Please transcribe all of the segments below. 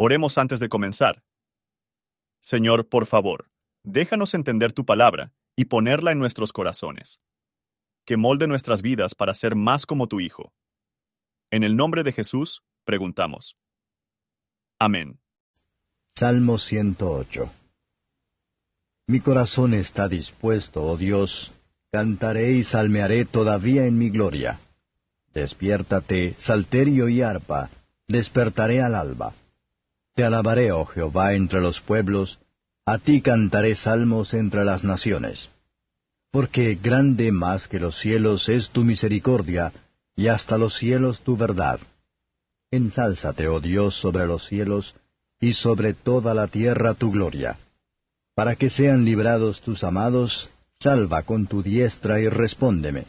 Oremos antes de comenzar. Señor, por favor, déjanos entender tu palabra y ponerla en nuestros corazones. Que molde nuestras vidas para ser más como tu Hijo. En el nombre de Jesús, preguntamos. Amén. Salmo 108 Mi corazón está dispuesto, oh Dios, cantaré y salmearé todavía en mi gloria. Despiértate, salterio y arpa, despertaré al alba. Te alabaré, oh Jehová, entre los pueblos, a ti cantaré salmos entre las naciones. Porque grande más que los cielos es tu misericordia, y hasta los cielos tu verdad. Ensálzate, oh Dios, sobre los cielos, y sobre toda la tierra tu gloria. Para que sean librados tus amados, salva con tu diestra y respóndeme.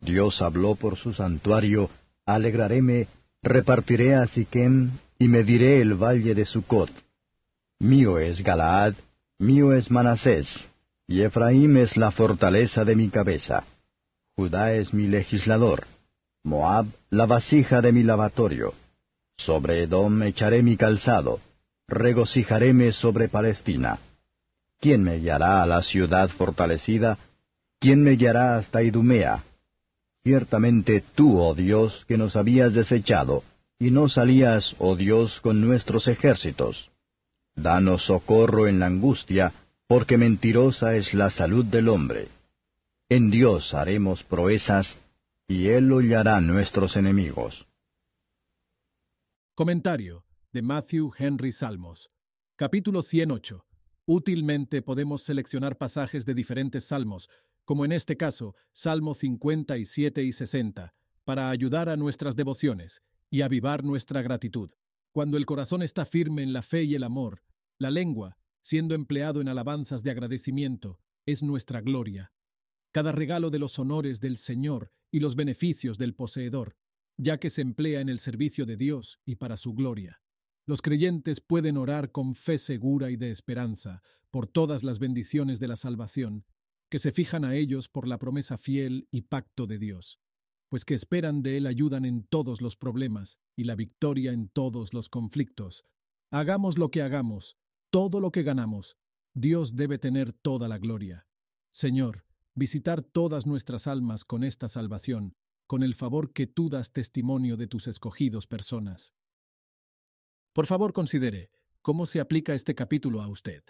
Dios habló por su santuario, alegraréme, repartiré a Siquem, y mediré el valle de Sucot. Mío es Galaad, mío es Manasés, y Efraín es la fortaleza de mi cabeza. Judá es mi legislador, Moab la vasija de mi lavatorio. Sobre Edom echaré mi calzado, regocijaréme sobre Palestina. ¿Quién me guiará a la ciudad fortalecida? ¿Quién me guiará hasta Idumea? Ciertamente tú, oh Dios, que nos habías desechado, y no salías, oh Dios, con nuestros ejércitos. Danos socorro en la angustia, porque mentirosa es la salud del hombre. En Dios haremos proezas, y Él hollará nuestros enemigos. Comentario de Matthew Henry Salmos. Capítulo 108. Útilmente podemos seleccionar pasajes de diferentes salmos, como en este caso, Salmo 57 y 60, para ayudar a nuestras devociones y avivar nuestra gratitud. Cuando el corazón está firme en la fe y el amor, la lengua, siendo empleado en alabanzas de agradecimiento, es nuestra gloria. Cada regalo de los honores del Señor y los beneficios del poseedor, ya que se emplea en el servicio de Dios y para su gloria. Los creyentes pueden orar con fe segura y de esperanza por todas las bendiciones de la salvación, que se fijan a ellos por la promesa fiel y pacto de Dios pues que esperan de Él ayudan en todos los problemas y la victoria en todos los conflictos. Hagamos lo que hagamos, todo lo que ganamos, Dios debe tener toda la gloria. Señor, visitar todas nuestras almas con esta salvación, con el favor que tú das testimonio de tus escogidos personas. Por favor, considere cómo se aplica este capítulo a usted.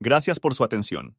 Gracias por su atención.